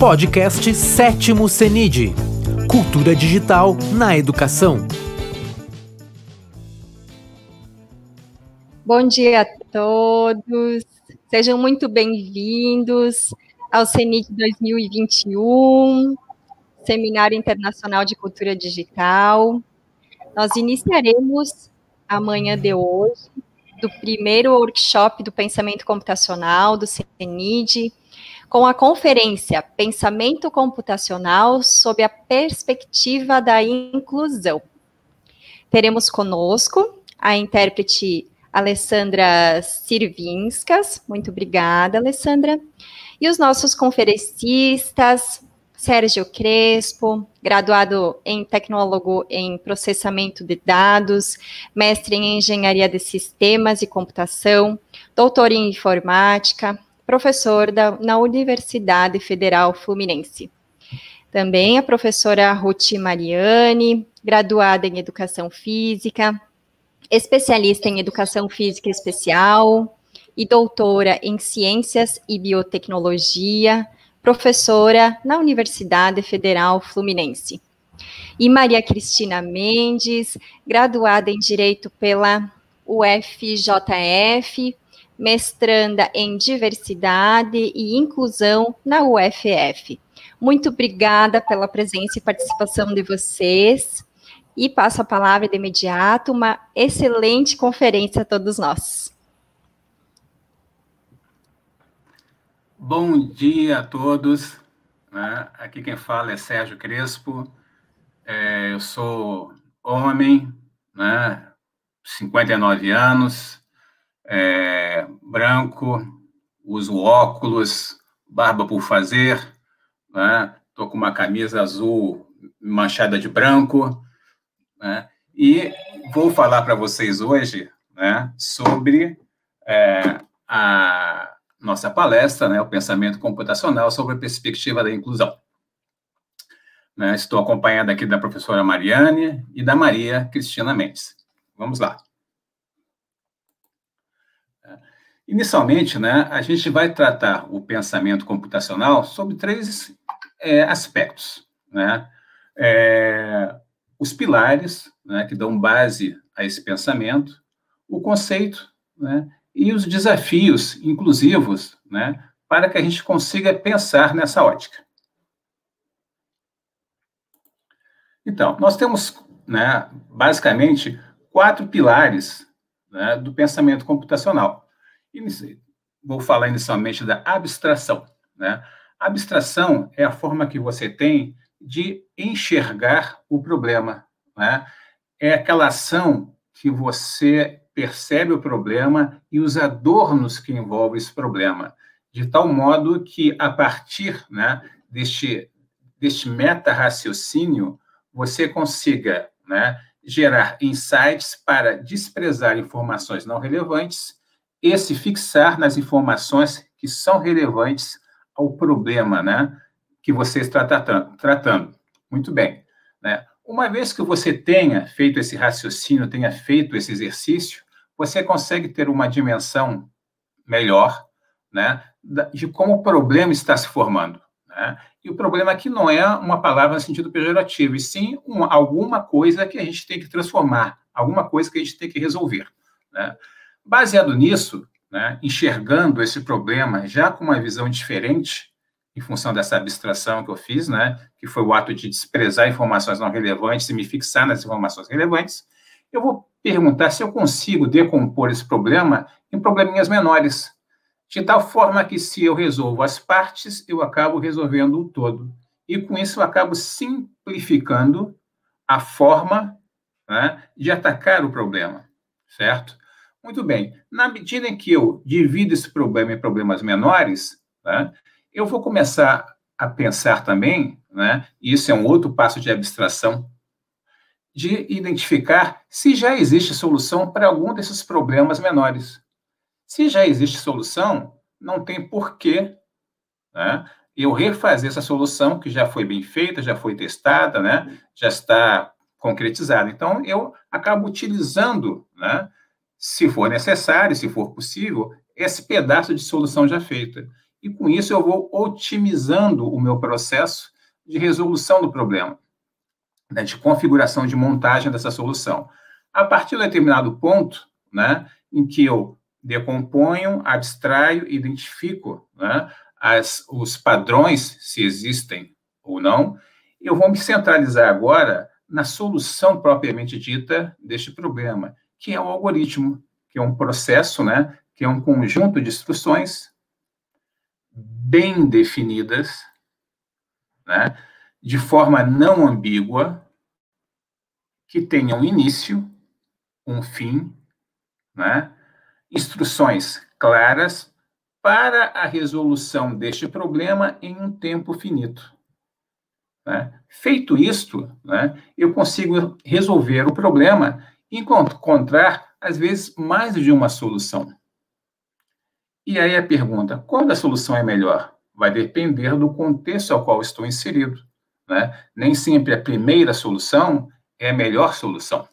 Podcast Sétimo CENID Cultura Digital na Educação. Bom dia a todos, sejam muito bem-vindos ao CENID 2021, Seminário Internacional de Cultura Digital. Nós iniciaremos amanhã de hoje do primeiro workshop do pensamento computacional do CENID, com a conferência Pensamento Computacional sob a perspectiva da inclusão. Teremos conosco a intérprete Alessandra Sirvinskas, muito obrigada, Alessandra, e os nossos conferencistas, Sérgio Crespo, graduado em tecnólogo em processamento de dados, mestre em engenharia de sistemas e computação, doutor em informática, professor da, na Universidade Federal Fluminense. Também a professora Ruth Mariani, graduada em educação física, especialista em educação física especial e doutora em ciências e biotecnologia, professora na Universidade Federal Fluminense. E Maria Cristina Mendes, graduada em Direito pela UFJF, mestranda em Diversidade e Inclusão na UFF. Muito obrigada pela presença e participação de vocês. E passo a palavra de imediato. Uma excelente conferência a todos nós. Bom dia a todos. Né? Aqui quem fala é Sérgio Crespo. É, eu sou homem, né? 59 anos, é, branco, uso óculos, barba por fazer, né? Tô com uma camisa azul manchada de branco, né? E vou falar para vocês hoje, né? Sobre é, a nossa palestra, né, o pensamento computacional sobre a perspectiva da inclusão. Né, estou acompanhado aqui da professora Mariane e da Maria Cristina Mendes. Vamos lá. Inicialmente, né, a gente vai tratar o pensamento computacional sobre três é, aspectos. Né? É, os pilares né, que dão base a esse pensamento, o conceito né, e os desafios inclusivos, né, para que a gente consiga pensar nessa ótica. Então, nós temos, né, basicamente, quatro pilares né, do pensamento computacional. Vou falar inicialmente da abstração. Né? A abstração é a forma que você tem de enxergar o problema. Né? É aquela ação que você percebe o problema e os adornos que envolvem esse problema, de tal modo que, a partir né, deste, deste meta-raciocínio, você consiga né, gerar insights para desprezar informações não relevantes e se fixar nas informações que são relevantes ao problema né, que você está tratando. tratando. Muito bem. Né? Uma vez que você tenha feito esse raciocínio, tenha feito esse exercício, você consegue ter uma dimensão melhor né, de como o problema está se formando. Né? E o problema aqui não é uma palavra no sentido pejorativo, e sim uma, alguma coisa que a gente tem que transformar, alguma coisa que a gente tem que resolver. Né? Baseado nisso, né, enxergando esse problema já com uma visão diferente, em função dessa abstração que eu fiz, né, que foi o ato de desprezar informações não relevantes e me fixar nas informações relevantes, eu vou perguntar se eu consigo decompor esse problema em probleminhas menores, de tal forma que se eu resolvo as partes, eu acabo resolvendo o todo. E com isso eu acabo simplificando a forma né, de atacar o problema, certo? Muito bem. Na medida em que eu divido esse problema em problemas menores, né, eu vou começar a pensar também, né, e isso é um outro passo de abstração de identificar se já existe solução para algum desses problemas menores. Se já existe solução, não tem porquê né, eu refazer essa solução que já foi bem feita, já foi testada, né, já está concretizada. Então, eu acabo utilizando, né, se for necessário, se for possível, esse pedaço de solução já feita. e com isso eu vou otimizando o meu processo de resolução do problema, né, de configuração de montagem dessa solução. A partir de um determinado ponto, né, em que eu decomponho, abstraio, identifico né, as, os padrões, se existem ou não, eu vou me centralizar agora na solução propriamente dita deste problema, que é o algoritmo, que é um processo, né, que é um conjunto de instruções bem definidas, né, de forma não ambígua, que tenham um início, um fim, né, instruções claras para a resolução deste problema em um tempo finito. Né? Feito isto, né, eu consigo resolver o problema encontrar, às vezes, mais de uma solução. E aí a pergunta: qual da solução é melhor? Vai depender do contexto ao qual estou inserido. Né? Nem sempre a primeira solução é a melhor solução.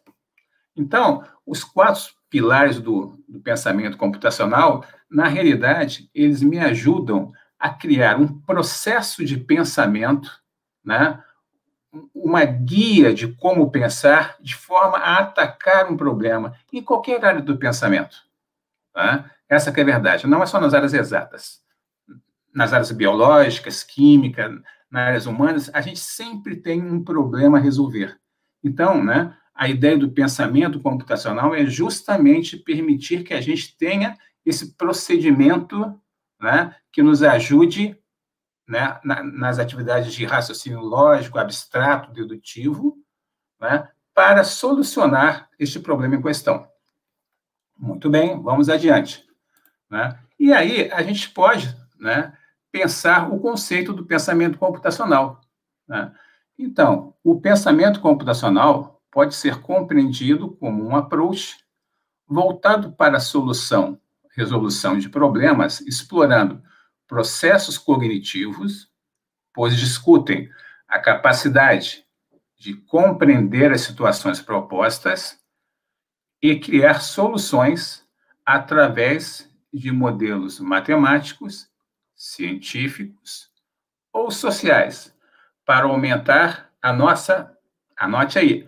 Então, os quatro pilares do, do pensamento computacional, na realidade, eles me ajudam a criar um processo de pensamento, né? Uma guia de como pensar de forma a atacar um problema em qualquer área do pensamento. Tá? Essa é a verdade. Não é só nas áreas exatas. Nas áreas biológicas, química, nas áreas humanas, a gente sempre tem um problema a resolver. Então, né, a ideia do pensamento computacional é justamente permitir que a gente tenha esse procedimento né, que nos ajude né, nas atividades de raciocínio lógico, abstrato, dedutivo, né, para solucionar este problema em questão. Muito bem, vamos adiante. Né? E aí a gente pode né, pensar o conceito do pensamento computacional. Né? Então, o pensamento computacional pode ser compreendido como um approach voltado para a solução, resolução de problemas, explorando processos cognitivos, pois discutem a capacidade de compreender as situações propostas e criar soluções através de modelos matemáticos, científicos ou sociais para aumentar a nossa, anote aí,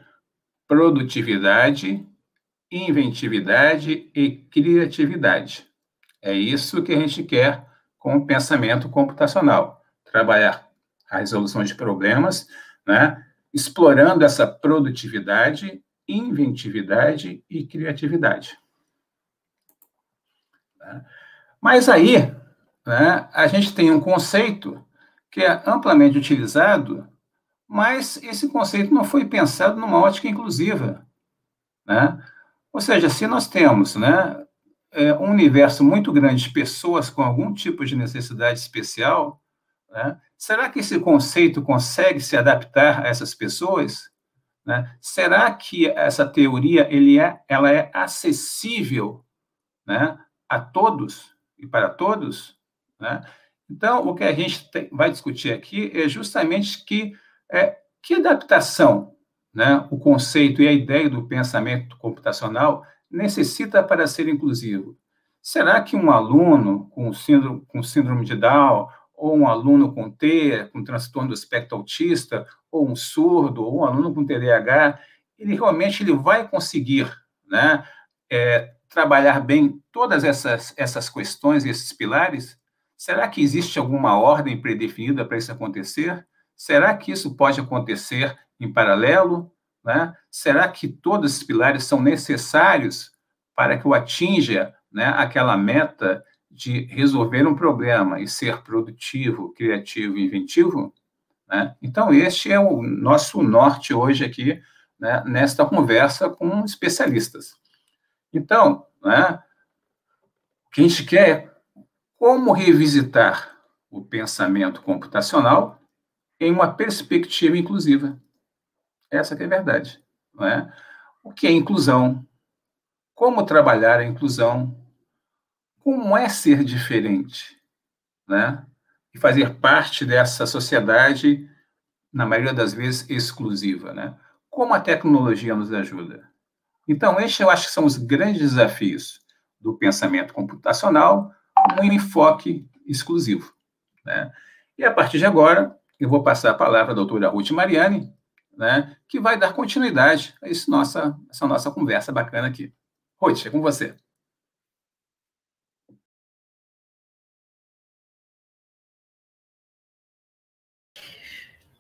produtividade, inventividade e criatividade. É isso que a gente quer com o pensamento computacional. Trabalhar a resolução de problemas, né, explorando essa produtividade, inventividade e criatividade. Né. Mas aí, né, a gente tem um conceito que é amplamente utilizado, mas esse conceito não foi pensado numa ótica inclusiva. Né? Ou seja, se nós temos né, é, um universo muito grande de pessoas com algum tipo de necessidade especial, né, será que esse conceito consegue se adaptar a essas pessoas? Né? Será que essa teoria ele é, ela é acessível né, a todos e para todos? Né? Então, o que a gente tem, vai discutir aqui é justamente que, é, que adaptação né, o conceito e a ideia do pensamento computacional necessita para ser inclusivo. Será que um aluno com síndrome, com síndrome de Down, ou um aluno com T, com transtorno do espectro autista, ou um surdo, ou um aluno com TDAH, ele realmente ele vai conseguir né, é, trabalhar bem todas essas, essas questões, esses pilares? Será que existe alguma ordem predefinida para isso acontecer? Será que isso pode acontecer em paralelo? Né? Será que todos esses pilares são necessários para que eu atinja né, aquela meta de resolver um problema e ser produtivo, criativo e inventivo? Né? Então, este é o nosso norte hoje aqui, né, nesta conversa com especialistas. Então, né, o que a gente quer é como revisitar o pensamento computacional em uma perspectiva inclusiva. Essa é a verdade. Não é? O que é inclusão? Como trabalhar a inclusão? Como é ser diferente? Né? E fazer parte dessa sociedade, na maioria das vezes, exclusiva. Né? Como a tecnologia nos ajuda? Então, estes eu acho que são os grandes desafios do pensamento computacional um enfoque exclusivo. Né? E a partir de agora, eu vou passar a palavra à doutora Ruth Mariani, né, que vai dar continuidade a esse nossa, essa nossa conversa bacana aqui. Ruth, é com você.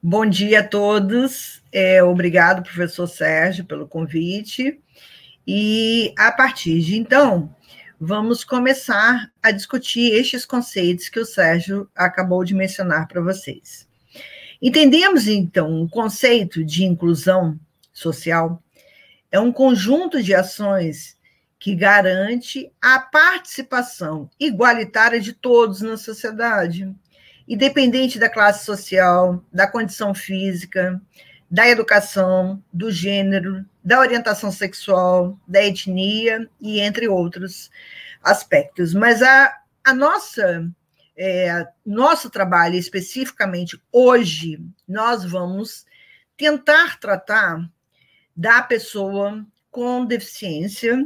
Bom dia a todos. É, obrigado, professor Sérgio, pelo convite. E a partir de então, vamos começar a discutir estes conceitos que o Sérgio acabou de mencionar para vocês. Entendemos, então, o conceito de inclusão social é um conjunto de ações que garante a participação igualitária de todos na sociedade, independente da classe social, da condição física, da educação, do gênero, da orientação sexual, da etnia e entre outros aspectos. Mas a, a nossa é, nosso trabalho especificamente hoje, nós vamos tentar tratar da pessoa com deficiência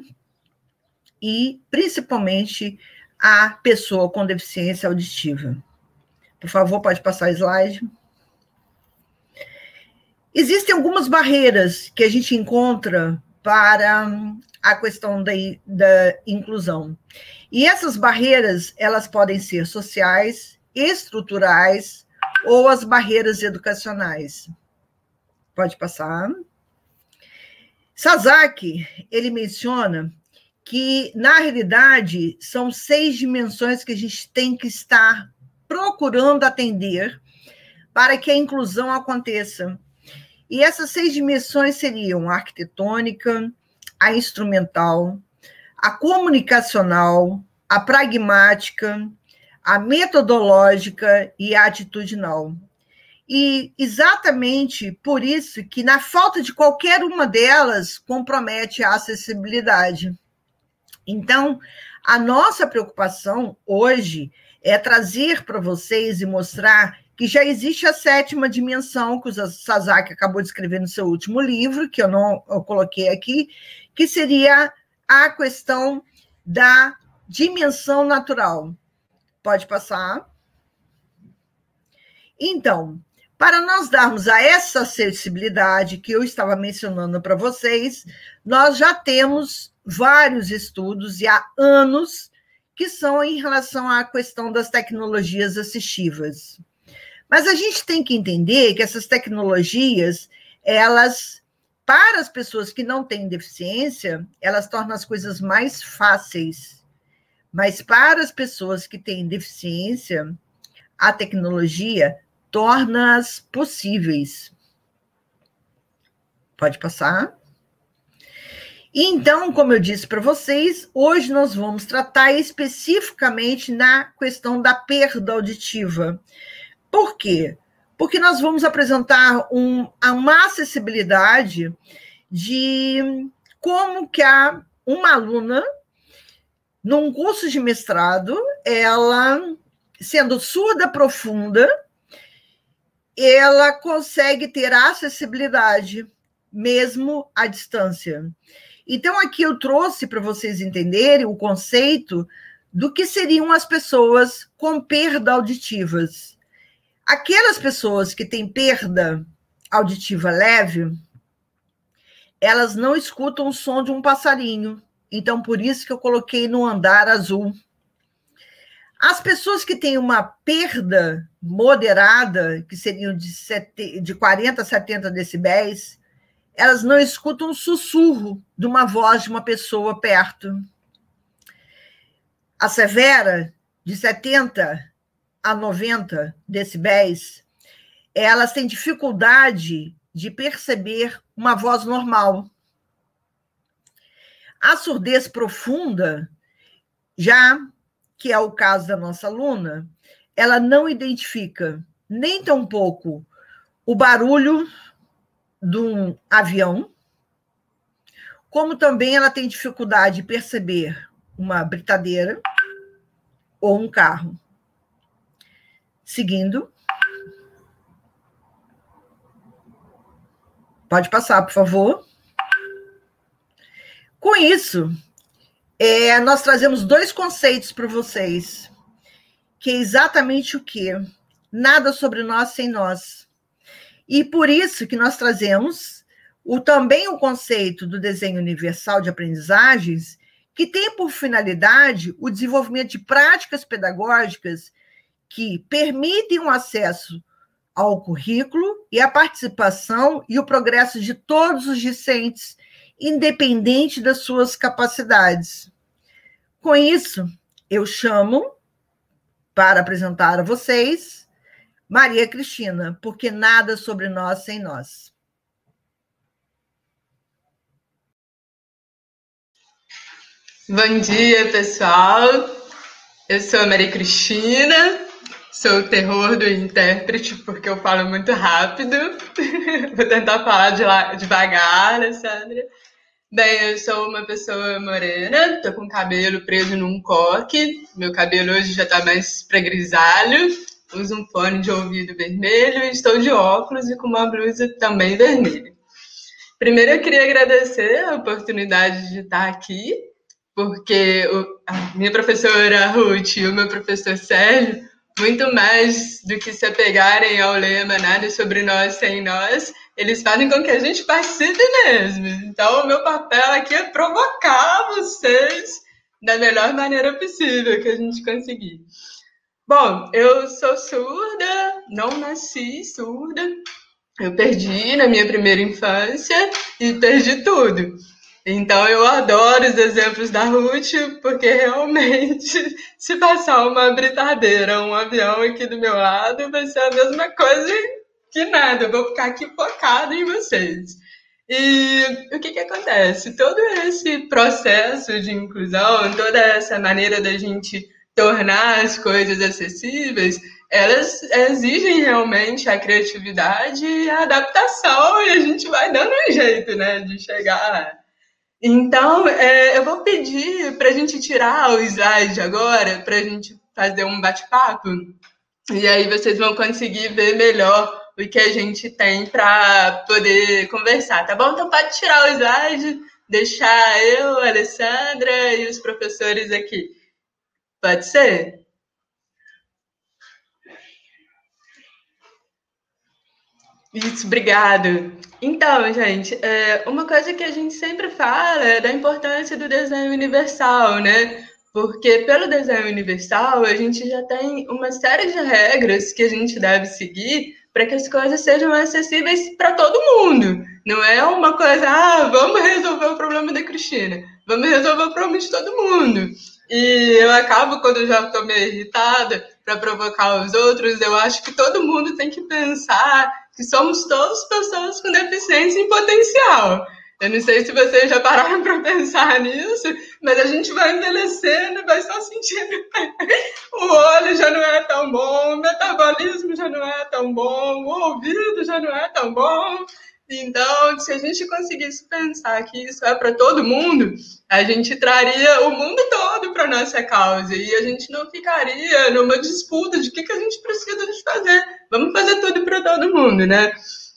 e principalmente a pessoa com deficiência auditiva. Por favor, pode passar slide. Existem algumas barreiras que a gente encontra para a questão da, da inclusão. E essas barreiras, elas podem ser sociais, estruturais ou as barreiras educacionais. Pode passar. Sasaki, ele menciona que, na realidade, são seis dimensões que a gente tem que estar procurando atender para que a inclusão aconteça. E essas seis dimensões seriam arquitetônica, a instrumental, a comunicacional, a pragmática, a metodológica e a atitudinal. E exatamente por isso que, na falta de qualquer uma delas, compromete a acessibilidade. Então, a nossa preocupação hoje é trazer para vocês e mostrar que já existe a sétima dimensão, que o Sasaki acabou de escrever no seu último livro, que eu não eu coloquei aqui, que seria a questão da dimensão natural. Pode passar. Então, para nós darmos a essa acessibilidade que eu estava mencionando para vocês, nós já temos vários estudos e há anos que são em relação à questão das tecnologias assistivas. Mas a gente tem que entender que essas tecnologias, elas, para as pessoas que não têm deficiência, elas tornam as coisas mais fáceis. Mas para as pessoas que têm deficiência, a tecnologia torna-as possíveis. Pode passar? Então, como eu disse para vocês, hoje nós vamos tratar especificamente na questão da perda auditiva. Por quê? Porque nós vamos apresentar um, uma acessibilidade de como que a, uma aluna, num curso de mestrado, ela, sendo surda profunda, ela consegue ter acessibilidade, mesmo à distância. Então, aqui eu trouxe para vocês entenderem o conceito do que seriam as pessoas com perda auditivas. Aquelas pessoas que têm perda auditiva leve, elas não escutam o som de um passarinho. Então, por isso que eu coloquei no andar azul. As pessoas que têm uma perda moderada, que seriam de, de 40 a 70 decibéis, elas não escutam um sussurro de uma voz de uma pessoa perto. A severa, de 70 a 90 decibéis, elas têm dificuldade de perceber uma voz normal. A surdez profunda, já que é o caso da nossa aluna, ela não identifica nem tampouco o barulho de um avião, como também ela tem dificuldade de perceber uma britadeira ou um carro. Seguindo. Pode passar, por favor. Com isso, é, nós trazemos dois conceitos para vocês, que é exatamente o quê? Nada sobre nós sem nós. E por isso que nós trazemos o, também o conceito do desenho universal de aprendizagens, que tem por finalidade o desenvolvimento de práticas pedagógicas que permitem o acesso ao currículo e a participação e o progresso de todos os discentes, independente das suas capacidades. Com isso, eu chamo para apresentar a vocês Maria Cristina, porque nada sobre nós sem nós. Bom dia, pessoal. Eu sou a Maria Cristina, sou o terror do intérprete, porque eu falo muito rápido. Vou tentar falar de lá, devagar, Alessandra. Bem, eu sou uma pessoa morena, tô com o cabelo preso num coque. Meu cabelo hoje já tá mais para grisalho. Uso um fone de ouvido vermelho, estou de óculos e com uma blusa também vermelha. Primeiro, eu queria agradecer a oportunidade de estar aqui, porque a minha professora Ruth e o meu professor Sérgio muito mais do que se apegarem ao lema nada sobre nós sem nós, eles fazem com que a gente participe mesmo. Então, o meu papel aqui é provocar vocês da melhor maneira possível que a gente conseguir. Bom, eu sou surda, não nasci surda. Eu perdi na minha primeira infância e perdi tudo. Então eu adoro os exemplos da Ruth, porque realmente, se passar uma britadeira, um avião aqui do meu lado, vai ser a mesma coisa que nada. Eu vou ficar aqui focado em vocês. E o que, que acontece? Todo esse processo de inclusão, toda essa maneira da gente tornar as coisas acessíveis, elas exigem realmente a criatividade e a adaptação, e a gente vai dando um jeito, né, de chegar. Então, é, eu vou pedir para a gente tirar o slide agora, para a gente fazer um bate-papo, e aí vocês vão conseguir ver melhor o que a gente tem para poder conversar, tá bom? Então, pode tirar o slide, deixar eu, a Alessandra e os professores aqui. Pode ser? Isso, obrigado. Então, gente, é, uma coisa que a gente sempre fala é da importância do desenho universal, né? Porque pelo desenho universal a gente já tem uma série de regras que a gente deve seguir para que as coisas sejam acessíveis para todo mundo. Não é uma coisa, ah, vamos resolver o problema da Cristina, vamos resolver o problema de todo mundo. E eu acabo, quando eu já estou meio irritada, para provocar os outros, eu acho que todo mundo tem que pensar que somos todos pessoas com deficiência em potencial. Eu não sei se vocês já pararam para pensar nisso, mas a gente vai envelhecendo e vai só sentindo o olho já não é tão bom, o metabolismo já não é tão bom, o ouvido já não é tão bom. Então, se a gente conseguisse pensar que isso é para todo mundo, a gente traria o mundo todo para nossa causa e a gente não ficaria numa disputa de o que, que a gente precisa de fazer. Vamos fazer tudo para todo mundo, né?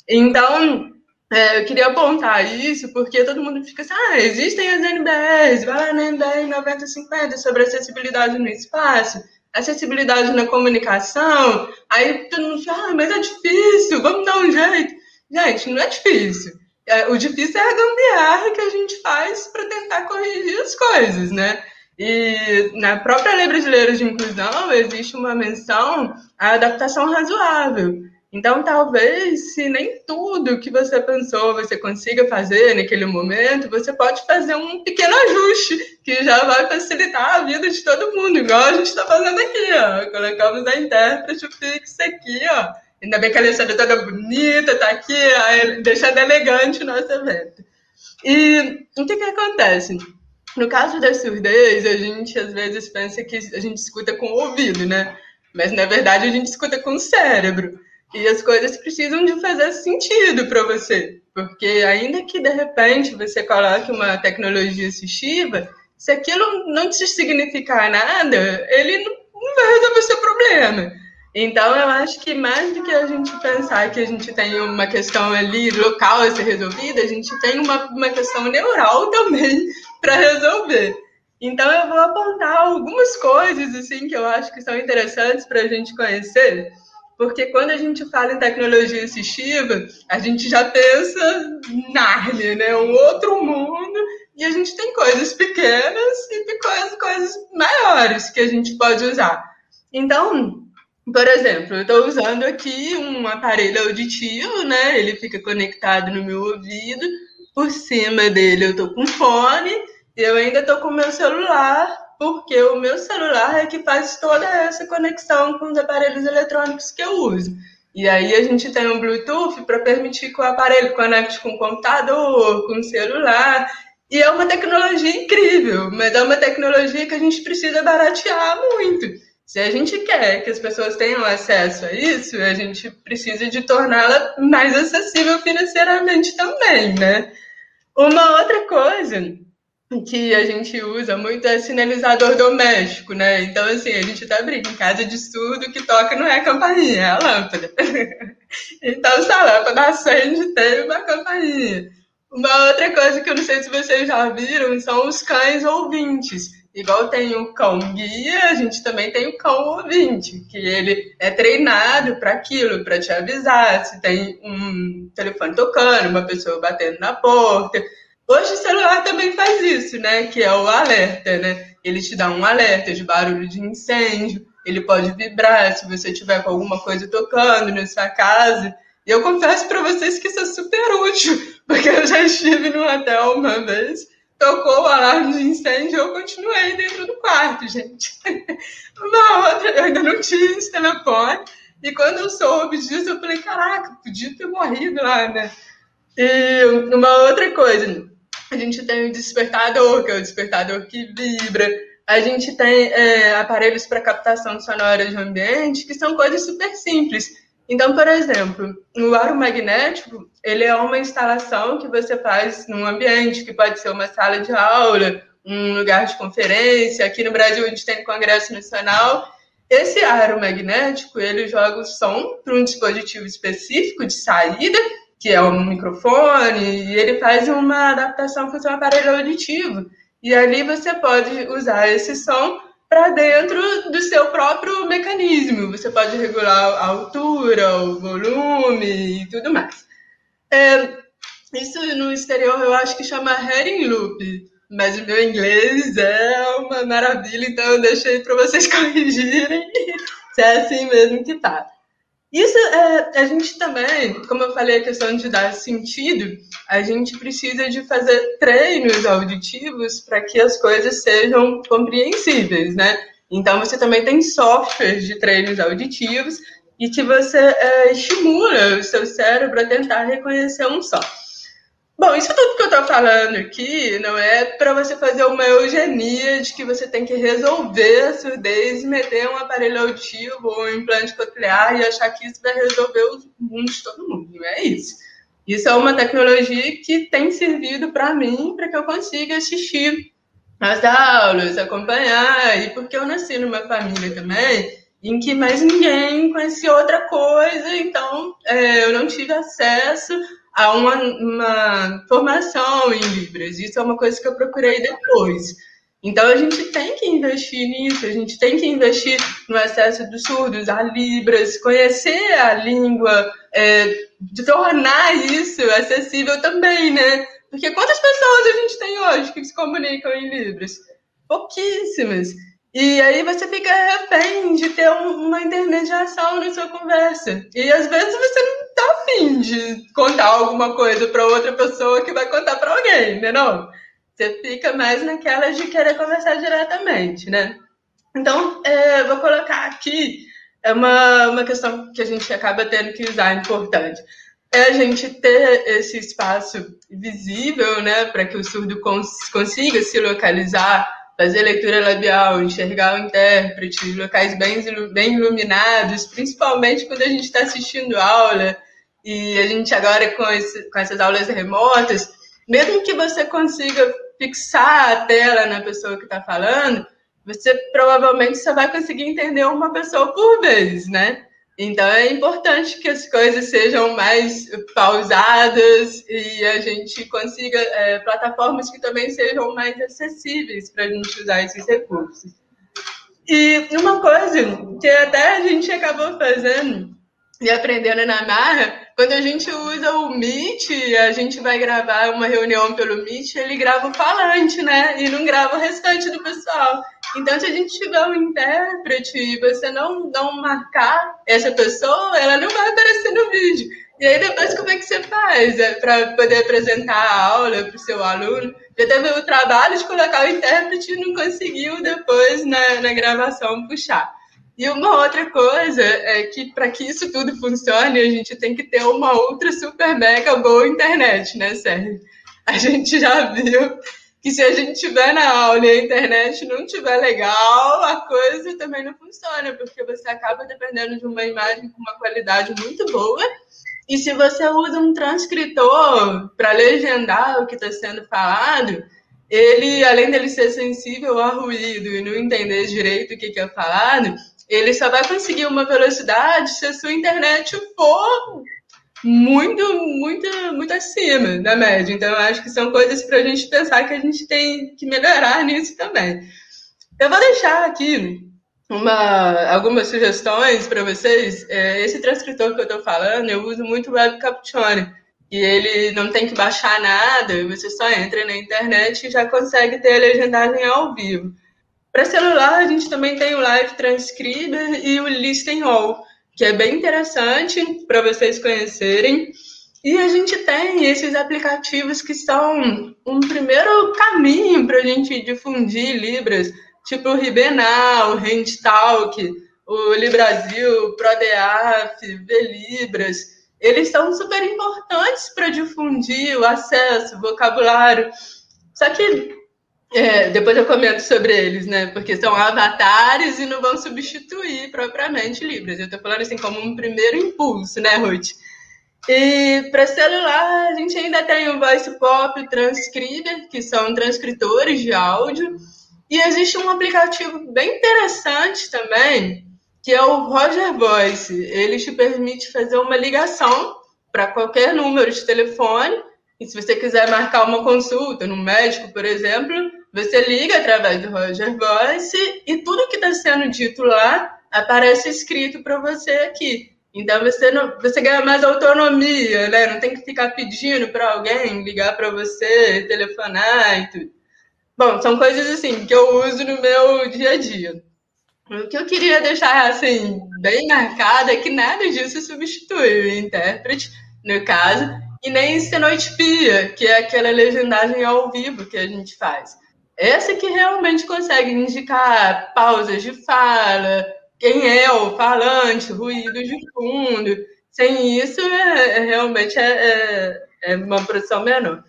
Então, é, eu queria apontar isso porque todo mundo fica assim, ah, existem as NBRs, vai na NBR 9050 sobre acessibilidade no espaço, acessibilidade na comunicação, aí todo mundo fala, ah, mas é difícil, vamos dar um jeito. Gente, não é difícil. É, o difícil é a gambiarra que a gente faz para tentar corrigir as coisas, né? E na própria Lei Brasileira de Inclusão existe uma menção à adaptação razoável. Então, talvez, se nem tudo que você pensou você consiga fazer naquele momento, você pode fazer um pequeno ajuste que já vai facilitar a vida de todo mundo, igual a gente está fazendo aqui, ó. Colocamos a intérprete fixa aqui, ó Ainda bem que a Alessandra toda bonita, está aqui, deixando elegante o nosso evento. E o que, que acontece? No caso da surdez, a gente às vezes pensa que a gente escuta com o ouvido, né? Mas na verdade a gente escuta com o cérebro. E as coisas precisam de fazer sentido para você. Porque ainda que de repente você coloque uma tecnologia assistiva, se aquilo não te significar nada, ele não vai resolver o seu problema. Então, eu acho que mais do que a gente pensar que a gente tem uma questão ali local a ser resolvida, a gente tem uma, uma questão neural também para resolver. Então eu vou apontar algumas coisas assim que eu acho que são interessantes para a gente conhecer, porque quando a gente fala em tecnologia assistiva, a gente já pensa Nárnia, né? Um outro mundo, e a gente tem coisas pequenas e coisas, coisas maiores que a gente pode usar. Então, por exemplo, eu estou usando aqui um aparelho auditivo, né? Ele fica conectado no meu ouvido. Por cima dele eu estou com fone. E eu ainda estou com meu celular, porque o meu celular é que faz toda essa conexão com os aparelhos eletrônicos que eu uso. E aí a gente tem um Bluetooth para permitir que o aparelho conecte com o computador, com o celular. E é uma tecnologia incrível, mas é uma tecnologia que a gente precisa baratear muito. Se a gente quer que as pessoas tenham acesso a isso, a gente precisa de torná-la mais acessível financeiramente também, né? Uma outra coisa que a gente usa muito é sinalizador doméstico, né? Então, assim, a gente até brinca, em casa de surdo, que toca não é a campainha, é a lâmpada. então, se a lâmpada acende, tem uma campainha. Uma outra coisa que eu não sei se vocês já viram são os cães ouvintes. Igual tem o cão guia, a gente também tem o cão ouvinte, que ele é treinado para aquilo, para te avisar se tem um telefone tocando, uma pessoa batendo na porta. Hoje o celular também faz isso, né? Que é o alerta, né? Ele te dá um alerta de barulho de incêndio, ele pode vibrar se você tiver com alguma coisa tocando na sua casa. E eu confesso para vocês que isso é super útil, porque eu já estive no hotel uma vez tocou o alarme de incêndio, eu continuei dentro do quarto, gente. Uma outra, eu ainda não tinha esse telefone. E quando eu soube disso, eu falei, caraca, podia ter morrido lá, né? E uma outra coisa, a gente tem o despertador, que é o despertador que vibra. A gente tem é, aparelhos para captação sonora de ambiente, que são coisas super simples. Então, por exemplo, o aro magnético, ele é uma instalação que você faz num ambiente, que pode ser uma sala de aula, um lugar de conferência. Aqui no Brasil, a gente tem Congresso Nacional. Esse aro magnético, ele joga o som para um dispositivo específico de saída, que é um microfone, e ele faz uma adaptação com o seu aparelho auditivo. E ali você pode usar esse som para dentro do seu próprio mecanismo. Você pode regular a altura, o volume e tudo mais. É, isso no exterior eu acho que chama heading loop, mas o meu inglês é uma maravilha, então eu deixei para vocês corrigirem se é assim mesmo que tá. Isso é, a gente também, como eu falei, a questão de dar sentido, a gente precisa de fazer treinos auditivos para que as coisas sejam compreensíveis, né? Então você também tem softwares de treinos auditivos e que você é, estimula o seu cérebro a tentar reconhecer um som. Bom, isso tudo que eu estou falando aqui não é para você fazer uma eugenia de que você tem que resolver a surdez e meter um aparelho auditivo ou um implante coclear e achar que isso vai resolver o mundo de todo mundo. Não é isso. Isso é uma tecnologia que tem servido para mim para que eu consiga assistir as aulas, acompanhar, e porque eu nasci numa família também em que mais ninguém conhecia outra coisa, então é, eu não tive acesso a uma, uma formação em Libras. Isso é uma coisa que eu procurei depois. Então a gente tem que investir nisso, a gente tem que investir no acesso dos surdos a Libras, conhecer a língua, é, tornar isso acessível também, né? Porque quantas pessoas a gente tem hoje que se comunicam em Libras? Pouquíssimas. E aí você fica refém de ter uma intermediação na sua conversa. E às vezes você não tá afim de contar alguma coisa para outra pessoa que vai contar para alguém, né? Não? Você fica mais naquela de querer conversar diretamente, né? Então, é, vou colocar aqui é uma, uma questão que a gente acaba tendo que usar importante. É a gente ter esse espaço visível, né, para que o surdo cons consiga se localizar fazer leitura labial, enxergar o intérprete, locais bem, bem iluminados, principalmente quando a gente está assistindo aula e a gente agora com, esse, com essas aulas remotas, mesmo que você consiga fixar a tela na pessoa que está falando, você provavelmente só vai conseguir entender uma pessoa por vez, né? Então é importante que as coisas sejam mais pausadas e a gente consiga é, plataformas que também sejam mais acessíveis para a gente usar esses recursos. E uma coisa que até a gente acabou fazendo e aprendendo na marra, quando a gente usa o Meet, a gente vai gravar uma reunião pelo Meet, ele grava o falante, né? E não grava o restante do pessoal. Então, se a gente tiver um intérprete e você não, não marcar essa pessoa, ela não vai aparecer no vídeo. E aí, depois, como é que você faz é, para poder apresentar a aula para o seu aluno? Já teve o trabalho de colocar o intérprete e não conseguiu depois, na, na gravação, puxar. E uma outra coisa é que, para que isso tudo funcione, a gente tem que ter uma outra super mega boa internet, né, Sérgio? A gente já viu que se a gente tiver na aula e a internet não tiver legal, a coisa também não funciona, porque você acaba dependendo de uma imagem com uma qualidade muito boa. E se você usa um transcritor para legendar o que está sendo falado, ele, além dele ser sensível ao ruído e não entender direito o que, que é falado, ele só vai conseguir uma velocidade se a sua internet for muito, muito, muito acima da média. Então, eu acho que são coisas para a gente pensar que a gente tem que melhorar nisso também. Eu vou deixar aqui uma, algumas sugestões para vocês. É, esse transcritor que eu estou falando, eu uso muito o Web Capture. E ele não tem que baixar nada, você só entra na internet e já consegue ter a legendagem ao vivo. Para celular, a gente também tem o Live Transcriber e o Listen All que é bem interessante para vocês conhecerem. E a gente tem esses aplicativos que são um primeiro caminho para a gente difundir Libras, tipo o Ribenal, o Handtalk, o Librasil, o ProDeaf, Velibras. Eles são super importantes para difundir o acesso, o vocabulário. Só que é, depois eu comento sobre eles, né? Porque são avatares e não vão substituir propriamente Libras. Eu estou falando assim como um primeiro impulso, né, Ruth? E para celular, a gente ainda tem o Voice Pop Transcriber, que são transcritores de áudio. E existe um aplicativo bem interessante também, que é o Roger Voice. Ele te permite fazer uma ligação para qualquer número de telefone. E se você quiser marcar uma consulta no médico, por exemplo, você liga através do Roger Voice e tudo que está sendo dito lá aparece escrito para você aqui. Então você não, você ganha mais autonomia, né? Não tem que ficar pedindo para alguém ligar para você, telefonar e tudo. Bom, são coisas assim que eu uso no meu dia a dia. O que eu queria deixar assim bem marcado é que nada disso substitui o intérprete, no caso, e nem cenotipia, que é aquela legendagem ao vivo que a gente faz. Essa que realmente consegue indicar pausas de fala, quem é o falante, ruídos de fundo. Sem isso, é, é realmente é, é, é, uma produção menor.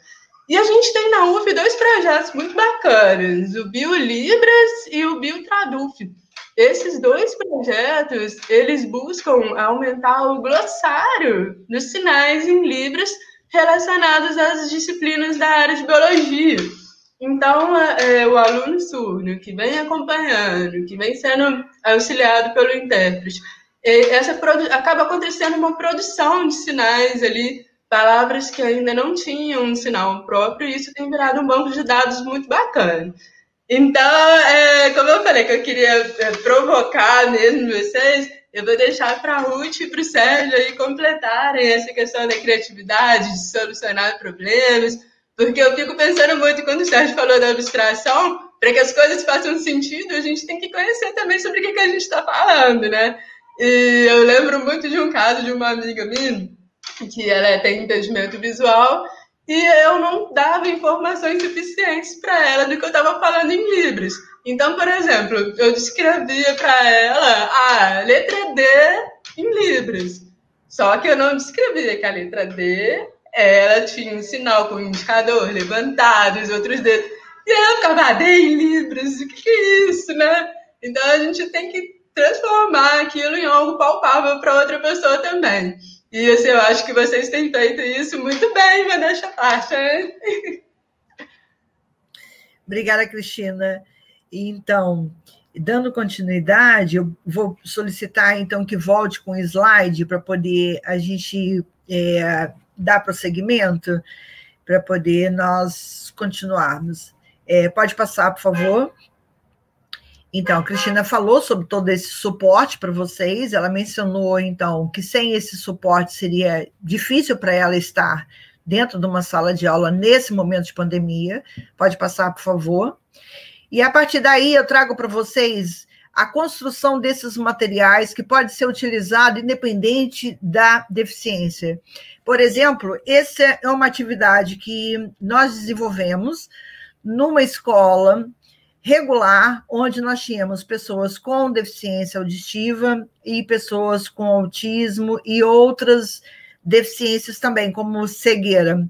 E a gente tem na UF dois projetos muito bacanas, o Bio Libras e o Bio Traduf. Esses dois projetos, eles buscam aumentar o glossário dos sinais em Libras relacionados às disciplinas da área de biologia. Então, é, é, o aluno surdo que vem acompanhando, que vem sendo auxiliado pelo intérprete, essa acaba acontecendo uma produção de sinais ali, palavras que ainda não tinham um sinal próprio, e isso tem virado um banco de dados muito bacana. Então, é, como eu falei que eu queria é, provocar mesmo vocês, eu vou deixar para a Ruth e para o Sérgio aí completarem essa questão da criatividade, de solucionar problemas, porque eu fico pensando muito quando o Sérgio falou da abstração, para que as coisas façam sentido, a gente tem que conhecer também sobre o que, que a gente está falando, né? E eu lembro muito de um caso de uma amiga minha, que ela tem impedimento visual, e eu não dava informações suficientes para ela do que eu estava falando em Libras. Então, por exemplo, eu descrevia para ela a letra D em Libras. Só que eu não descrevia que a letra D ela tinha um sinal com o indicador levantado, os outros dedos. E ela ficava, ah, libras, o que, que é isso, né? Então a gente tem que transformar aquilo em algo palpável para outra pessoa também. E assim, eu acho que vocês têm feito isso muito bem, Vanessa Faixa. Obrigada, Cristina. Então, dando continuidade, eu vou solicitar então que volte com o slide para poder a gente é, dar prosseguimento, para poder nós continuarmos. É, pode passar, por favor. Então, a Cristina falou sobre todo esse suporte para vocês. Ela mencionou, então, que sem esse suporte seria difícil para ela estar dentro de uma sala de aula nesse momento de pandemia. Pode passar, por favor. E a partir daí eu trago para vocês a construção desses materiais que pode ser utilizado independente da deficiência. Por exemplo, essa é uma atividade que nós desenvolvemos numa escola regular, onde nós tínhamos pessoas com deficiência auditiva e pessoas com autismo e outras deficiências também, como cegueira.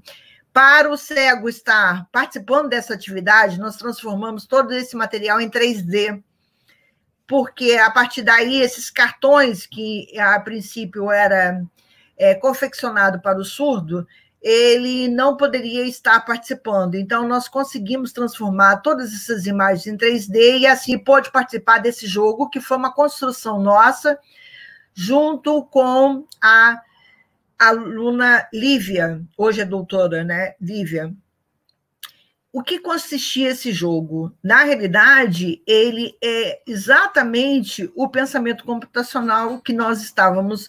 Para o cego estar participando dessa atividade, nós transformamos todo esse material em 3D, porque a partir daí, esses cartões que a princípio era é, confeccionado para o surdo, ele não poderia estar participando. Então, nós conseguimos transformar todas essas imagens em 3D e assim pôde participar desse jogo, que foi uma construção nossa, junto com a aluna Lívia, hoje é doutora, né? Lívia. O que consistia esse jogo? Na realidade, ele é exatamente o pensamento computacional que nós estávamos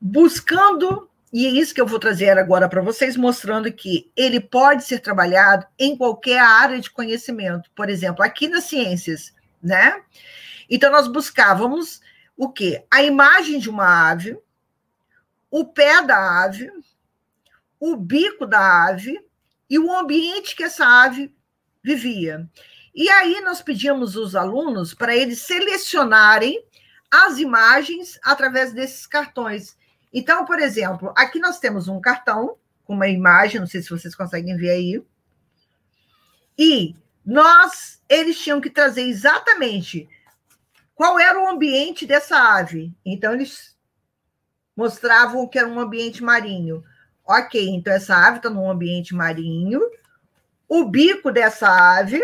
buscando e é isso que eu vou trazer agora para vocês, mostrando que ele pode ser trabalhado em qualquer área de conhecimento. Por exemplo, aqui nas ciências, né? Então, nós buscávamos o quê? A imagem de uma ave, o pé da ave, o bico da ave e o ambiente que essa ave vivia. E aí nós pedíamos os alunos para eles selecionarem as imagens através desses cartões. Então, por exemplo, aqui nós temos um cartão com uma imagem, não sei se vocês conseguem ver aí. E nós, eles tinham que trazer exatamente qual era o ambiente dessa ave. Então, eles mostravam que era um ambiente marinho. Ok, então essa ave está num ambiente marinho, o bico dessa ave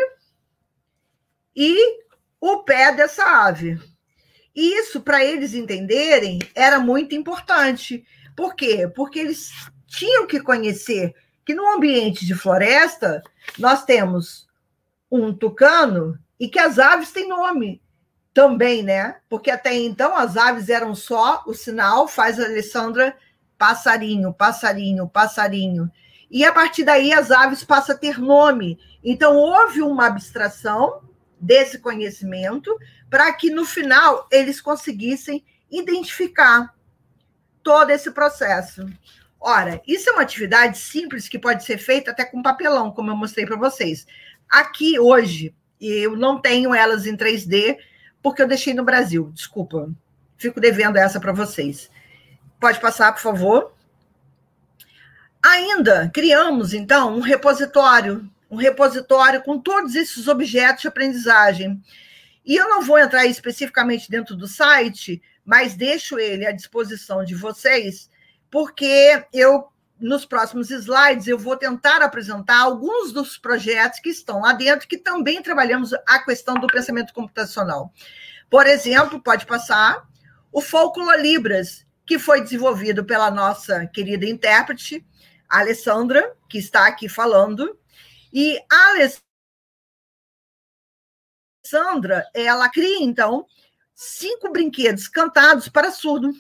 e o pé dessa ave. Isso, para eles entenderem, era muito importante. Por quê? Porque eles tinham que conhecer que no ambiente de floresta nós temos um tucano e que as aves têm nome também, né? Porque até então as aves eram só o sinal, faz a Alessandra passarinho, passarinho, passarinho. E a partir daí as aves passam a ter nome. Então houve uma abstração desse conhecimento para que no final eles conseguissem identificar todo esse processo. Ora, isso é uma atividade simples que pode ser feita até com papelão, como eu mostrei para vocês. Aqui hoje, eu não tenho elas em 3D, porque eu deixei no Brasil, desculpa. Fico devendo essa para vocês. Pode passar, por favor. Ainda criamos, então, um repositório, um repositório com todos esses objetos de aprendizagem. E eu não vou entrar especificamente dentro do site, mas deixo ele à disposição de vocês, porque eu nos próximos slides eu vou tentar apresentar alguns dos projetos que estão lá dentro que também trabalhamos a questão do pensamento computacional. Por exemplo, pode passar o Folclore Libras, que foi desenvolvido pela nossa querida intérprete, Alessandra, que está aqui falando. E a Alessandra Sandra, ela cria, então, cinco brinquedos cantados para surdo.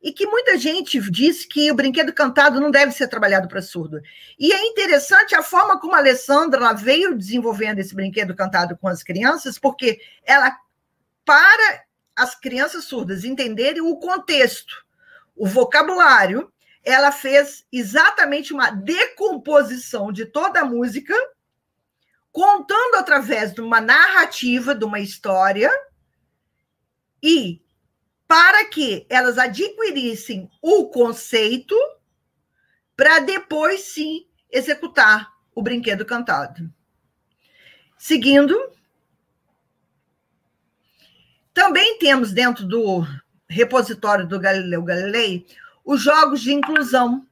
E que muita gente diz que o brinquedo cantado não deve ser trabalhado para surdo. E é interessante a forma como a Alessandra veio desenvolvendo esse brinquedo cantado com as crianças, porque ela, para as crianças surdas entenderem o contexto, o vocabulário, ela fez exatamente uma decomposição de toda a música contando através de uma narrativa, de uma história, e para que elas adquirissem o conceito, para depois sim executar o brinquedo cantado. Seguindo, também temos dentro do repositório do Galileu Galilei os jogos de inclusão,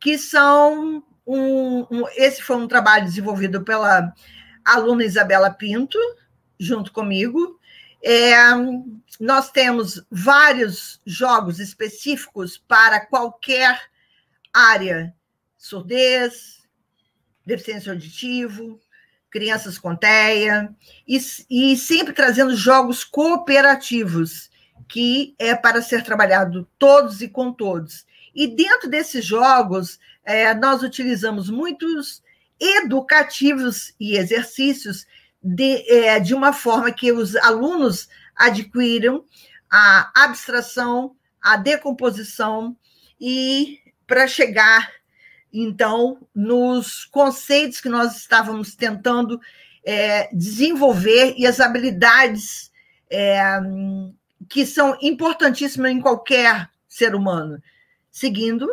que são um, um, esse foi um trabalho desenvolvido pela aluna Isabela Pinto, junto comigo, É, nós temos vários jogos específicos para qualquer área: surdez, deficiência auditiva, crianças com TEA, e, e sempre trazendo jogos cooperativos, que é para ser trabalhado todos e com todos. E dentro desses jogos, é, nós utilizamos muitos educativos e exercícios de, é, de uma forma que os alunos adquiram a abstração, a decomposição e para chegar então nos conceitos que nós estávamos tentando é, desenvolver e as habilidades é, que são importantíssimas em qualquer ser humano. Seguindo,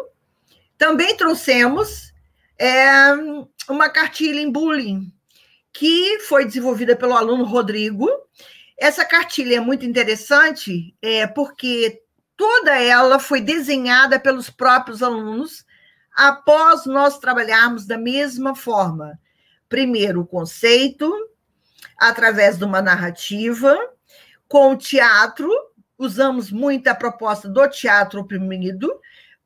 também trouxemos é, uma cartilha em bullying que foi desenvolvida pelo aluno Rodrigo. Essa cartilha é muito interessante, é, porque toda ela foi desenhada pelos próprios alunos após nós trabalharmos da mesma forma. Primeiro, o conceito, através de uma narrativa, com o teatro, usamos muito a proposta do teatro oprimido,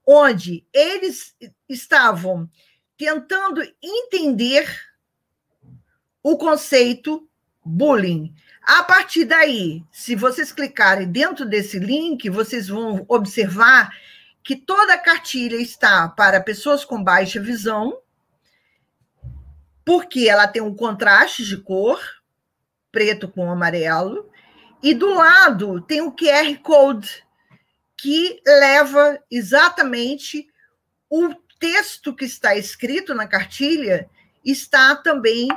onde eles estavam tentando entender o conceito bullying. A partir daí, se vocês clicarem dentro desse link, vocês vão observar que toda a cartilha está para pessoas com baixa visão, porque ela tem um contraste de cor, preto com amarelo, e do lado tem o QR Code, que leva exatamente o texto que está escrito na cartilha, está também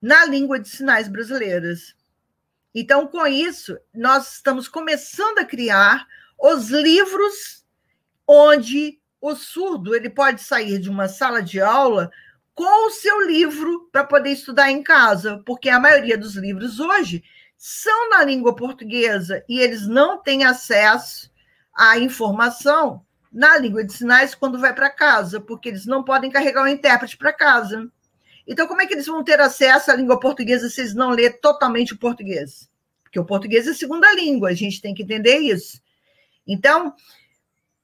na língua de sinais brasileiras. Então, com isso, nós estamos começando a criar os livros onde o surdo ele pode sair de uma sala de aula com o seu livro para poder estudar em casa, porque a maioria dos livros hoje são na língua portuguesa e eles não têm acesso à informação na língua de sinais quando vai para casa, porque eles não podem carregar o intérprete para casa. Então, como é que eles vão ter acesso à língua portuguesa se eles não lerem totalmente o português? Porque o português é segunda língua, a gente tem que entender isso. Então,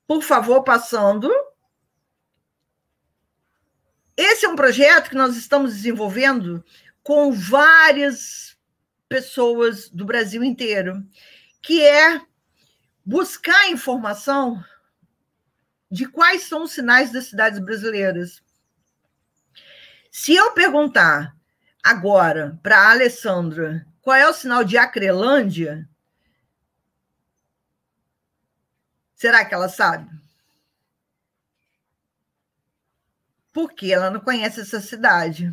por favor, passando. Esse é um projeto que nós estamos desenvolvendo com várias pessoas do Brasil inteiro, que é buscar informação de quais são os sinais das cidades brasileiras. Se eu perguntar agora para a Alessandra qual é o sinal de Acrelândia, será que ela sabe? Porque ela não conhece essa cidade.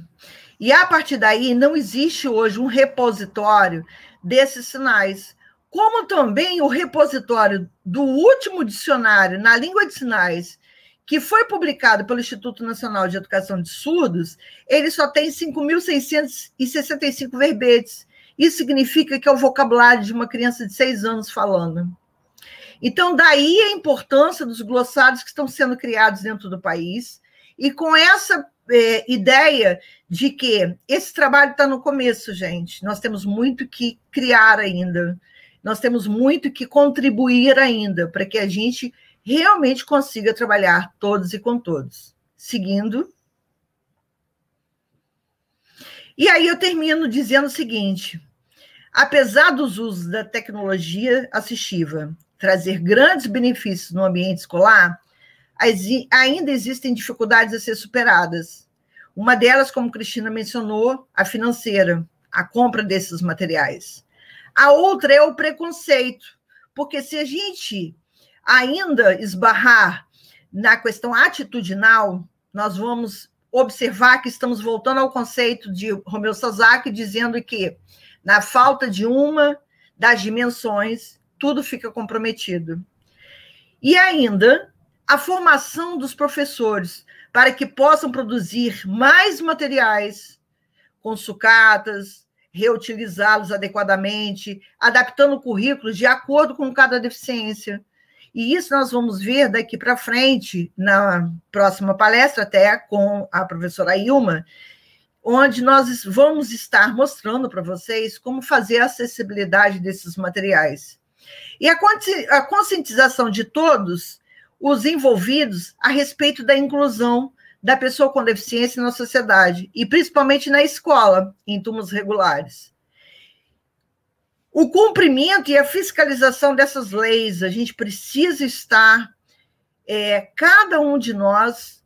E a partir daí, não existe hoje um repositório desses sinais. Como também o repositório do último dicionário na língua de sinais que foi publicado pelo Instituto Nacional de Educação de Surdos, ele só tem 5.665 verbetes. Isso significa que é o vocabulário de uma criança de seis anos falando. Então, daí a importância dos glossários que estão sendo criados dentro do país, e com essa é, ideia de que esse trabalho está no começo, gente. Nós temos muito que criar ainda, nós temos muito que contribuir ainda para que a gente realmente consiga trabalhar todos e com todos. Seguindo. E aí eu termino dizendo o seguinte: apesar dos usos da tecnologia assistiva trazer grandes benefícios no ambiente escolar, ainda existem dificuldades a ser superadas. Uma delas, como Cristina mencionou, a financeira, a compra desses materiais. A outra é o preconceito, porque se a gente ainda esbarrar na questão atitudinal, nós vamos observar que estamos voltando ao conceito de Romeu Sasaki, dizendo que, na falta de uma das dimensões, tudo fica comprometido. E ainda, a formação dos professores para que possam produzir mais materiais com sucatas, reutilizá-los adequadamente, adaptando o currículo de acordo com cada deficiência. E isso nós vamos ver daqui para frente, na próxima palestra, até com a professora Ilma, onde nós vamos estar mostrando para vocês como fazer a acessibilidade desses materiais. E a conscientização de todos os envolvidos a respeito da inclusão da pessoa com deficiência na sociedade, e principalmente na escola, em turmas regulares. O cumprimento e a fiscalização dessas leis, a gente precisa estar, é, cada um de nós,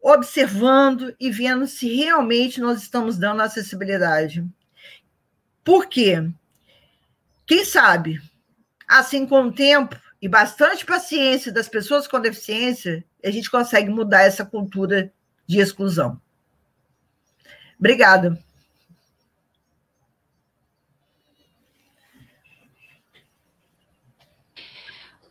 observando e vendo se realmente nós estamos dando acessibilidade. Por quê? Quem sabe, assim com o tempo, e bastante paciência das pessoas com deficiência, a gente consegue mudar essa cultura de exclusão. Obrigada.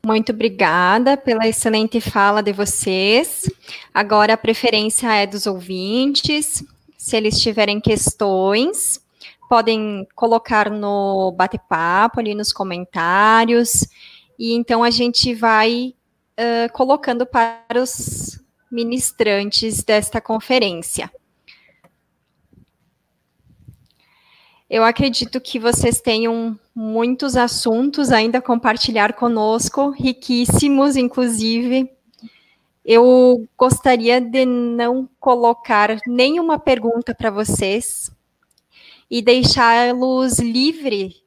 Muito obrigada pela excelente fala de vocês. Agora a preferência é dos ouvintes. Se eles tiverem questões, podem colocar no bate-papo ali nos comentários e então a gente vai uh, colocando para os ministrantes desta conferência. Eu acredito que vocês tenham muitos assuntos ainda a compartilhar conosco, riquíssimos, inclusive. Eu gostaria de não colocar nenhuma pergunta para vocês e deixá-los livres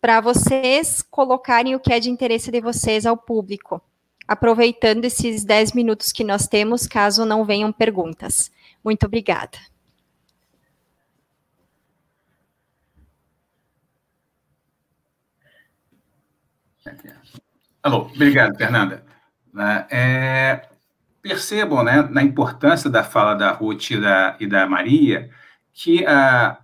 para vocês colocarem o que é de interesse de vocês ao público, aproveitando esses 10 minutos que nós temos, caso não venham perguntas. Muito obrigada. Alô, obrigado, Fernanda. Né, é, percebam né, na importância da fala da Ruth e da, e da Maria que a,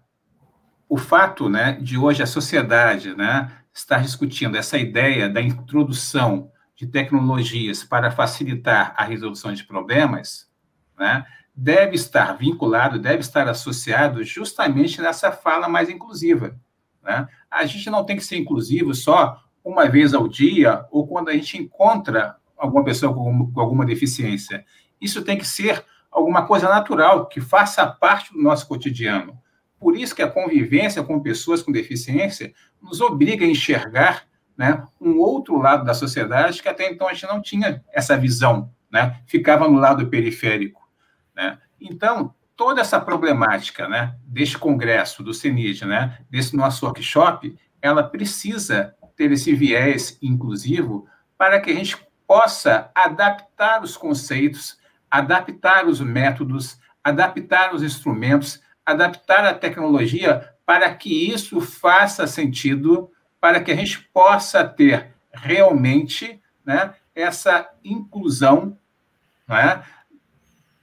o fato né, de hoje a sociedade né, estar discutindo essa ideia da introdução de tecnologias para facilitar a resolução de problemas, né, deve estar vinculado, deve estar associado justamente nessa fala mais inclusiva. Né? A gente não tem que ser inclusivo só uma vez ao dia ou quando a gente encontra alguma pessoa com, alguma deficiência. Isso tem que ser alguma coisa natural, que faça parte do nosso cotidiano. Por isso que a convivência com pessoas com deficiência nos obriga a enxergar né, um outro lado da sociedade que até então a gente não tinha essa visão, né, ficava no lado periférico. Né? Então, toda essa problemática né, deste congresso, do CENID, né, desse nosso workshop, ela precisa ter esse viés inclusivo para que a gente possa adaptar os conceitos, adaptar os métodos, adaptar os instrumentos adaptar a tecnologia para que isso faça sentido, para que a gente possa ter realmente né, essa inclusão né,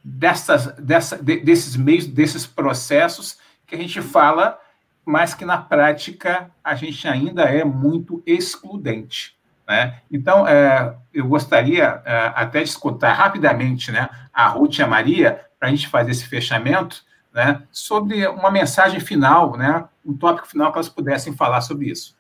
dessas, dessa, de, desses meios, desses processos que a gente fala, mas que na prática a gente ainda é muito excludente. Né? Então, é, eu gostaria é, até de escutar rapidamente né, a Ruth e a Maria, para a gente fazer esse fechamento, né, sobre uma mensagem final, né, um tópico final que elas pudessem falar sobre isso.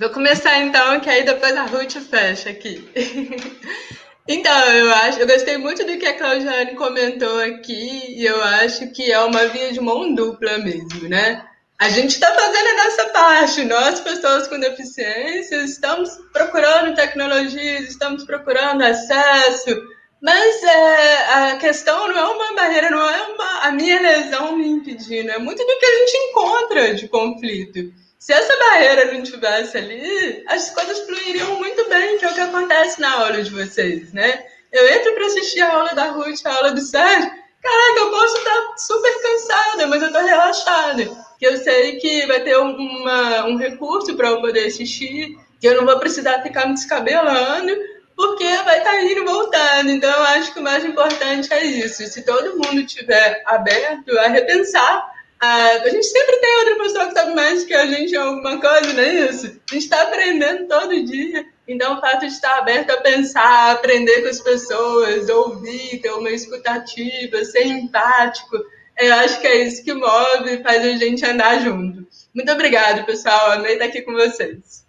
Vou começar então, que aí depois a Ruth fecha aqui. então, eu acho, eu gostei muito do que a Claudiane comentou aqui, e eu acho que é uma via de mão dupla mesmo, né? A gente está fazendo a nossa parte, nós, pessoas com deficiência, estamos procurando tecnologias, estamos procurando acesso, mas é, a questão não é uma barreira, não é uma, a minha lesão me impedindo, é muito do que a gente encontra de conflito. Se essa barreira não tivesse ali, as coisas fluiriam muito bem, que é o que acontece na aula de vocês, né? Eu entro para assistir a aula da Ruth, a aula do Sérgio, caraca, eu posso estar super cansada, mas eu estou relaxada. Que eu sei que vai ter uma, um recurso para eu poder assistir, que eu não vou precisar ficar me descabelando, porque vai estar tá indo e voltando. Então, eu acho que o mais importante é isso. Se todo mundo estiver aberto a repensar, a, gente sempre tem outra pessoa que sabe mais que a gente em alguma coisa, não é isso? A gente está aprendendo todo dia. Então, o fato de estar aberto a pensar, aprender com as pessoas, ouvir, ter uma escutativa, ser empático, eu acho que é isso que move e faz a gente andar junto. Muito obrigada, pessoal. Amei estar aqui com vocês.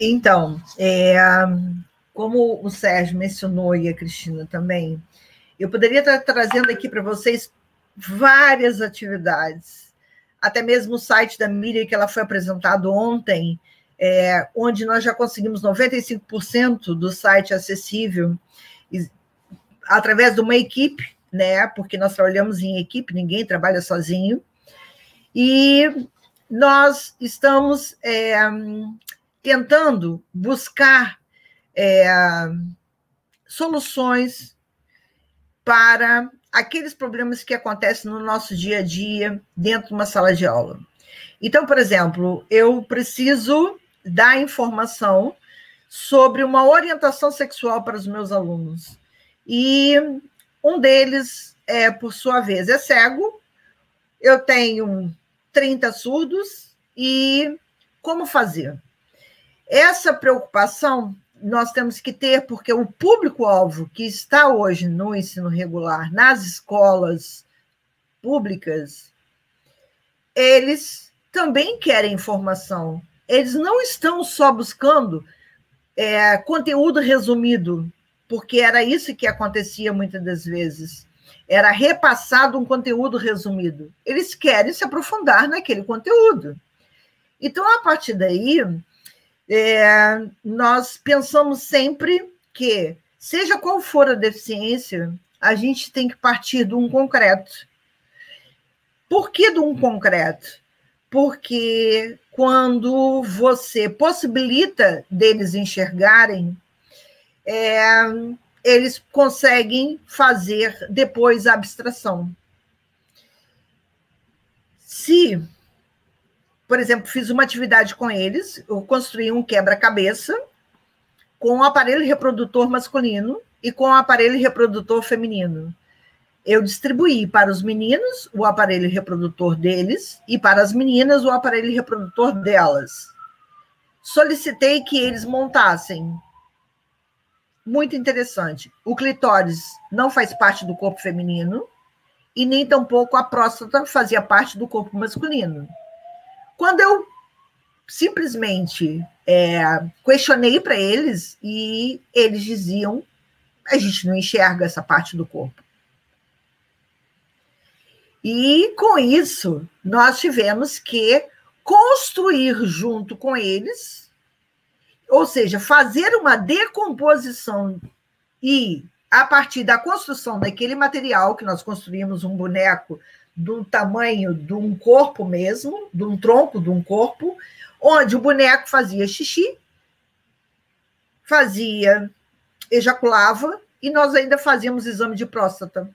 Então, é, como o Sérgio mencionou e a Cristina também, Eu poderia estar trazendo aqui para vocês várias atividades, até mesmo o site da Miriam, que ela foi apresentado ontem, é, onde nós já conseguimos 95% do site acessível através de uma equipe, né? Porque nós trabalhamos em equipe, ninguém trabalha sozinho. E nós estamos é, tentando buscar é, soluções para aqueles problemas que acontecem no nosso dia a dia dentro de uma sala de aula. Então, por exemplo, eu preciso dar informação sobre uma orientação sexual para os meus alunos. E um deles, é, por sua vez, é cego. Eu tenho 30 surdos e como fazer? Essa preocupação nós temos que ter, porque o público-alvo que está hoje no ensino regular, nas escolas públicas, eles também querem informação. Eles não estão só buscando é, conteúdo resumido, porque era isso que acontecia muitas das vezes. Era repassado um conteúdo resumido. Eles querem se aprofundar naquele conteúdo. Então, a partir daí, é, nós pensamos sempre que, seja qual for a deficiência, a gente tem que partir de um concreto. Por que de um concreto? Porque quando você possibilita deles enxergarem, é, eles conseguem fazer depois a abstração. Se por exemplo, fiz uma atividade com eles, eu construí um quebra-cabeça com um aparelho reprodutor masculino e com um aparelho reprodutor feminino. Eu distribuí para os meninos o aparelho reprodutor deles e para as meninas o aparelho reprodutor delas. Solicitei que eles montassem. Muito interessante. O clitóris não faz parte do corpo feminino e nem tampouco a próstata fazia parte do corpo masculino. Quando eu simplesmente é, questionei para eles e eles diziam: a gente não enxerga essa parte do corpo. E com isso, nós tivemos que construir junto com eles, ou seja, fazer uma decomposição e a partir da construção daquele material que nós construímos um boneco do tamanho de um corpo mesmo, de um tronco de um corpo, onde o boneco fazia xixi, fazia, ejaculava, e nós ainda fazíamos exame de próstata.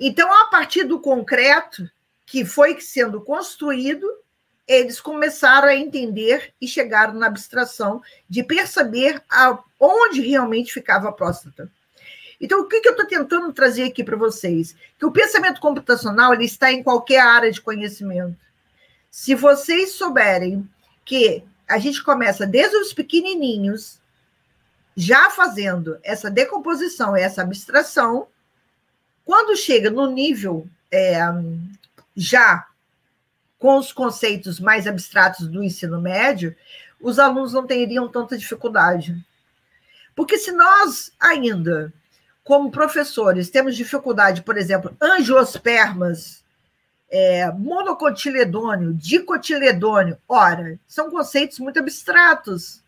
Então, a partir do concreto que foi sendo construído, eles começaram a entender e chegaram na abstração de perceber onde realmente ficava a próstata. Então, o que, que eu estou tentando trazer aqui para vocês? Que o pensamento computacional ele está em qualquer área de conhecimento. Se vocês souberem que a gente começa desde os pequenininhos, já fazendo essa decomposição, essa abstração, quando chega no nível é, já com os conceitos mais abstratos do ensino médio, os alunos não teriam tanta dificuldade. Porque se nós ainda como professores, temos dificuldade, por exemplo, angiospermas, é, monocotiledônio, dicotiledônio, ora, são conceitos muito abstratos.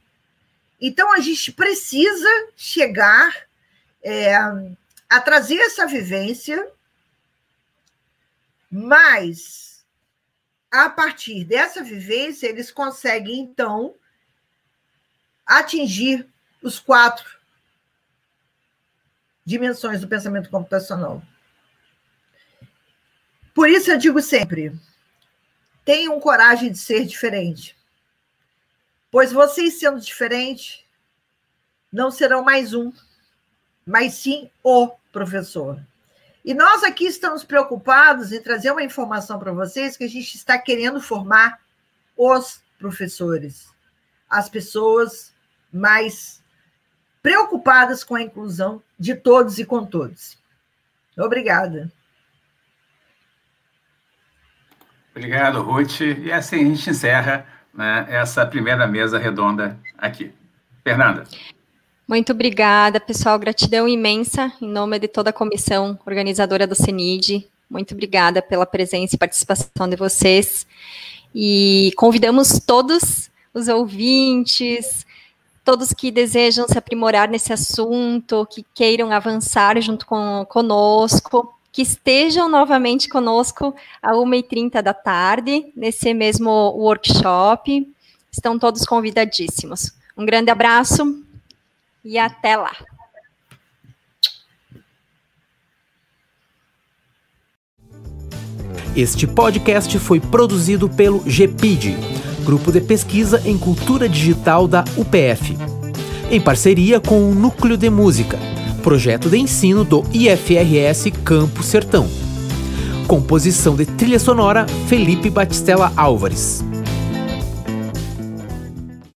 Então, a gente precisa chegar é, a trazer essa vivência, mas, a partir dessa vivência, eles conseguem, então, atingir os quatro dimensões do pensamento computacional. Por isso eu digo sempre: tenham coragem de ser diferente. Pois vocês sendo diferente, não serão mais um, mas sim o professor. E nós aqui estamos preocupados em trazer uma informação para vocês que a gente está querendo formar os professores, as pessoas mais preocupadas com a inclusão de todos e com todos. Obrigada. Obrigado, Ruth. E assim a gente encerra né, essa primeira mesa redonda aqui. Fernanda. Muito obrigada, pessoal. Gratidão imensa em nome de toda a comissão organizadora do CENID. Muito obrigada pela presença e participação de vocês. E convidamos todos os ouvintes, todos que desejam se aprimorar nesse assunto, que queiram avançar junto com conosco, que estejam novamente conosco às 1h30 da tarde, nesse mesmo workshop. Estão todos convidadíssimos. Um grande abraço e até lá. Este podcast foi produzido pelo GPID, Grupo de Pesquisa em Cultura Digital da UPF, em parceria com o Núcleo de Música, projeto de ensino do IFRS Campo Sertão. Composição de trilha sonora Felipe Batistella Álvares.